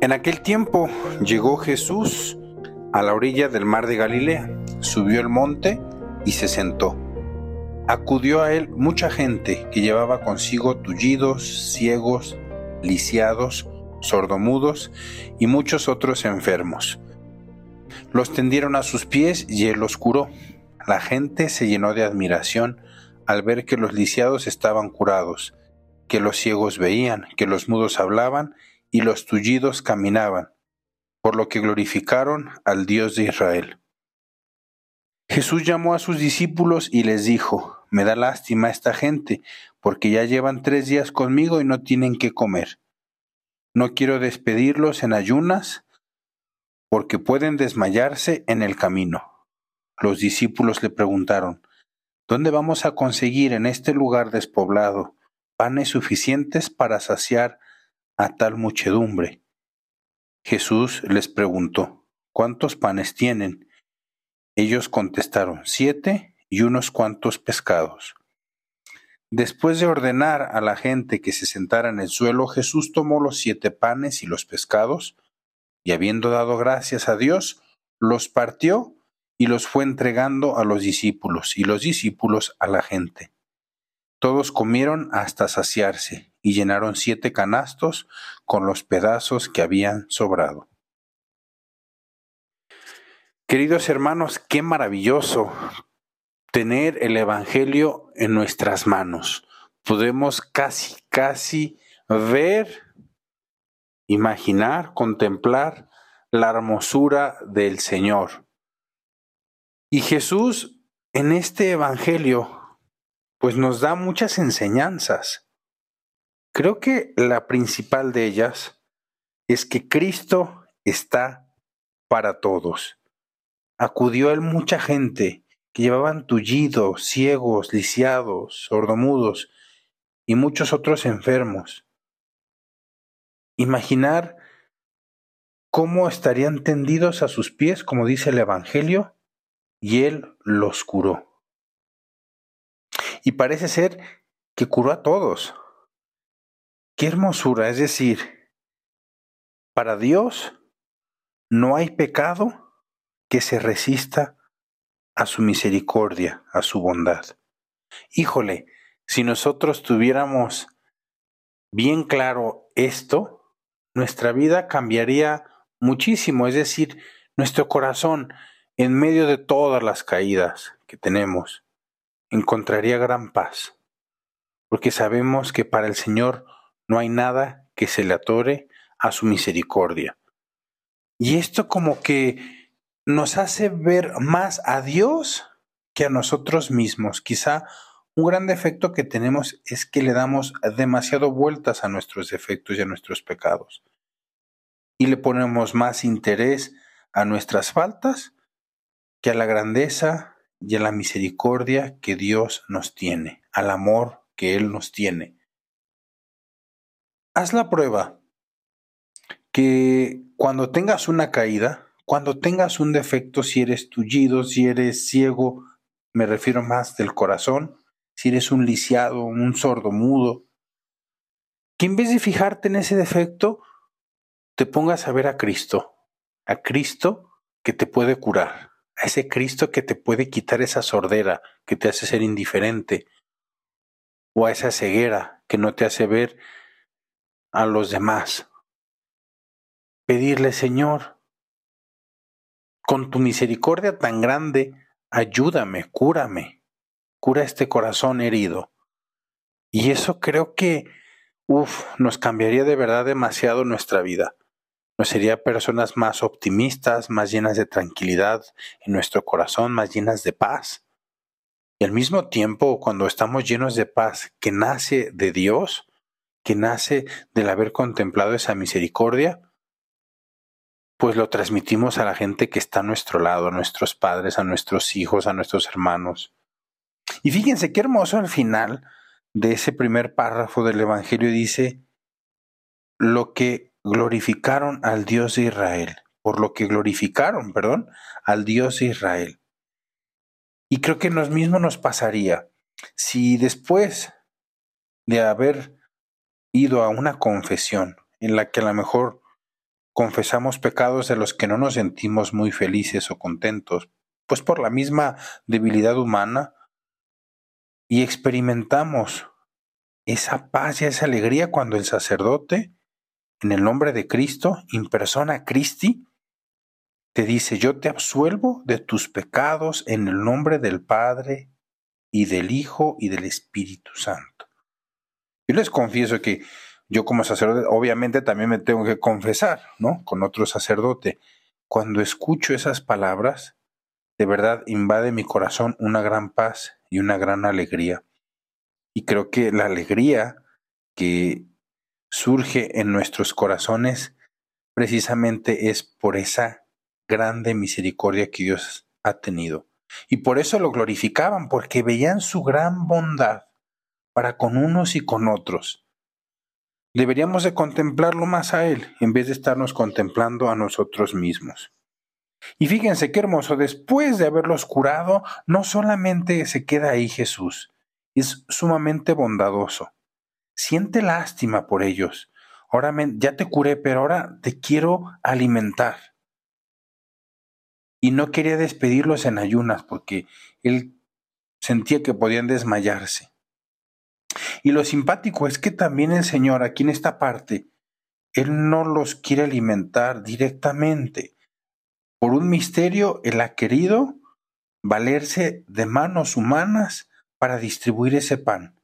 En aquel tiempo llegó Jesús a la orilla del mar de Galilea, subió el monte y se sentó. Acudió a él mucha gente que llevaba consigo tullidos, ciegos, lisiados, sordomudos y muchos otros enfermos. Los tendieron a sus pies y él los curó. La gente se llenó de admiración al ver que los lisiados estaban curados, que los ciegos veían, que los mudos hablaban y los tullidos caminaban, por lo que glorificaron al Dios de Israel. Jesús llamó a sus discípulos y les dijo, Me da lástima esta gente, porque ya llevan tres días conmigo y no tienen qué comer. No quiero despedirlos en ayunas, porque pueden desmayarse en el camino. Los discípulos le preguntaron, ¿Dónde vamos a conseguir en este lugar despoblado panes suficientes para saciar a tal muchedumbre. Jesús les preguntó, ¿cuántos panes tienen? Ellos contestaron, siete y unos cuantos pescados. Después de ordenar a la gente que se sentara en el suelo, Jesús tomó los siete panes y los pescados, y habiendo dado gracias a Dios, los partió y los fue entregando a los discípulos, y los discípulos a la gente. Todos comieron hasta saciarse y llenaron siete canastos con los pedazos que habían sobrado. Queridos hermanos, qué maravilloso tener el Evangelio en nuestras manos. Podemos casi, casi ver, imaginar, contemplar la hermosura del Señor. Y Jesús en este Evangelio pues nos da muchas enseñanzas. Creo que la principal de ellas es que Cristo está para todos. Acudió a él mucha gente que llevaban tullidos, ciegos, lisiados, sordomudos y muchos otros enfermos. Imaginar cómo estarían tendidos a sus pies, como dice el Evangelio, y él los curó. Y parece ser que curó a todos. Qué hermosura, es decir, para Dios no hay pecado que se resista a su misericordia, a su bondad. Híjole, si nosotros tuviéramos bien claro esto, nuestra vida cambiaría muchísimo, es decir, nuestro corazón, en medio de todas las caídas que tenemos, encontraría gran paz, porque sabemos que para el Señor no hay nada que se le atore a su misericordia. Y esto como que nos hace ver más a Dios que a nosotros mismos. Quizá un gran defecto que tenemos es que le damos demasiado vueltas a nuestros defectos y a nuestros pecados. Y le ponemos más interés a nuestras faltas que a la grandeza y a la misericordia que Dios nos tiene, al amor que Él nos tiene. Haz la prueba que cuando tengas una caída, cuando tengas un defecto, si eres tullido, si eres ciego, me refiero más del corazón, si eres un lisiado, un sordo mudo, que en vez de fijarte en ese defecto, te pongas a ver a Cristo, a Cristo que te puede curar a ese Cristo que te puede quitar esa sordera que te hace ser indiferente, o a esa ceguera que no te hace ver a los demás. Pedirle, Señor, con tu misericordia tan grande, ayúdame, cúrame, cura este corazón herido. Y eso creo que, uff, nos cambiaría de verdad demasiado nuestra vida nos sería personas más optimistas, más llenas de tranquilidad en nuestro corazón, más llenas de paz. Y al mismo tiempo, cuando estamos llenos de paz que nace de Dios, que nace del haber contemplado esa misericordia, pues lo transmitimos a la gente que está a nuestro lado, a nuestros padres, a nuestros hijos, a nuestros hermanos. Y fíjense qué hermoso al final de ese primer párrafo del Evangelio dice, lo que glorificaron al Dios de Israel, por lo que glorificaron, perdón, al Dios de Israel. Y creo que nos mismo nos pasaría si después de haber ido a una confesión en la que a lo mejor confesamos pecados de los que no nos sentimos muy felices o contentos, pues por la misma debilidad humana, y experimentamos esa paz y esa alegría cuando el sacerdote, en el nombre de Cristo, in persona Christi, te dice, yo te absuelvo de tus pecados en el nombre del Padre y del Hijo y del Espíritu Santo. Yo les confieso que yo como sacerdote, obviamente también me tengo que confesar, ¿no? Con otro sacerdote. Cuando escucho esas palabras, de verdad invade mi corazón una gran paz y una gran alegría. Y creo que la alegría que surge en nuestros corazones precisamente es por esa grande misericordia que Dios ha tenido. Y por eso lo glorificaban, porque veían su gran bondad para con unos y con otros. Deberíamos de contemplarlo más a Él en vez de estarnos contemplando a nosotros mismos. Y fíjense qué hermoso, después de haberlos curado, no solamente se queda ahí Jesús, es sumamente bondadoso. Siente lástima por ellos. Ahora ya te curé, pero ahora te quiero alimentar y no quería despedirlos en ayunas porque él sentía que podían desmayarse. Y lo simpático es que también el Señor aquí en esta parte, Él no los quiere alimentar directamente. Por un misterio, Él ha querido valerse de manos humanas para distribuir ese pan.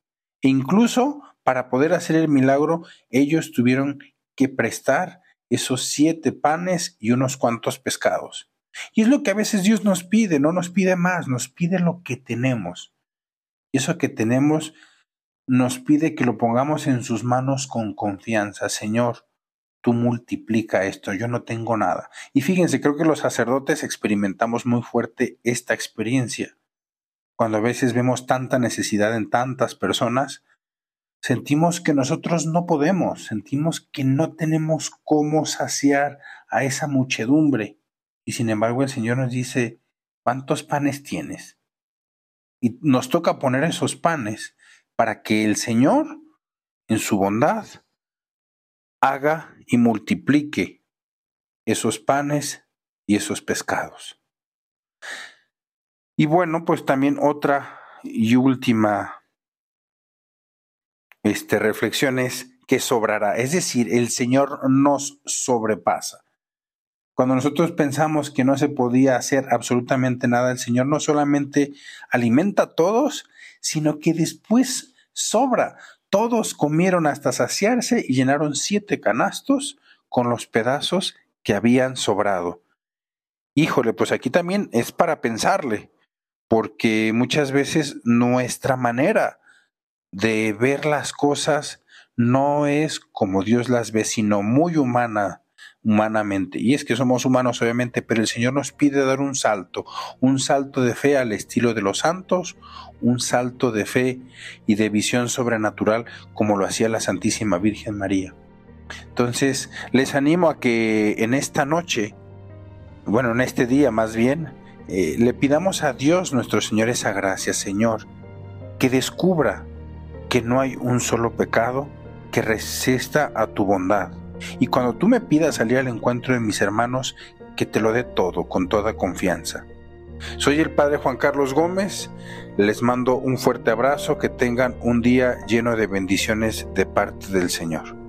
E incluso para poder hacer el milagro, ellos tuvieron que prestar esos siete panes y unos cuantos pescados. Y es lo que a veces Dios nos pide, no nos pide más, nos pide lo que tenemos. Y eso que tenemos nos pide que lo pongamos en sus manos con confianza. Señor, tú multiplica esto, yo no tengo nada. Y fíjense, creo que los sacerdotes experimentamos muy fuerte esta experiencia. Cuando a veces vemos tanta necesidad en tantas personas, sentimos que nosotros no podemos, sentimos que no tenemos cómo saciar a esa muchedumbre. Y sin embargo el Señor nos dice, ¿cuántos panes tienes? Y nos toca poner esos panes para que el Señor, en su bondad, haga y multiplique esos panes y esos pescados. Y bueno, pues también otra y última este, reflexión es que sobrará. Es decir, el Señor nos sobrepasa. Cuando nosotros pensamos que no se podía hacer absolutamente nada, el Señor no solamente alimenta a todos, sino que después sobra. Todos comieron hasta saciarse y llenaron siete canastos con los pedazos que habían sobrado. Híjole, pues aquí también es para pensarle, porque muchas veces nuestra manera de ver las cosas no es como Dios las ve, sino muy humana humanamente. Y es que somos humanos obviamente, pero el Señor nos pide dar un salto, un salto de fe al estilo de los santos, un salto de fe y de visión sobrenatural como lo hacía la Santísima Virgen María. Entonces, les animo a que en esta noche, bueno, en este día más bien, eh, le pidamos a Dios nuestro Señor esa gracia, Señor, que descubra que no hay un solo pecado que resista a tu bondad y cuando tú me pidas salir al encuentro de mis hermanos, que te lo dé todo, con toda confianza. Soy el Padre Juan Carlos Gómez, les mando un fuerte abrazo, que tengan un día lleno de bendiciones de parte del Señor.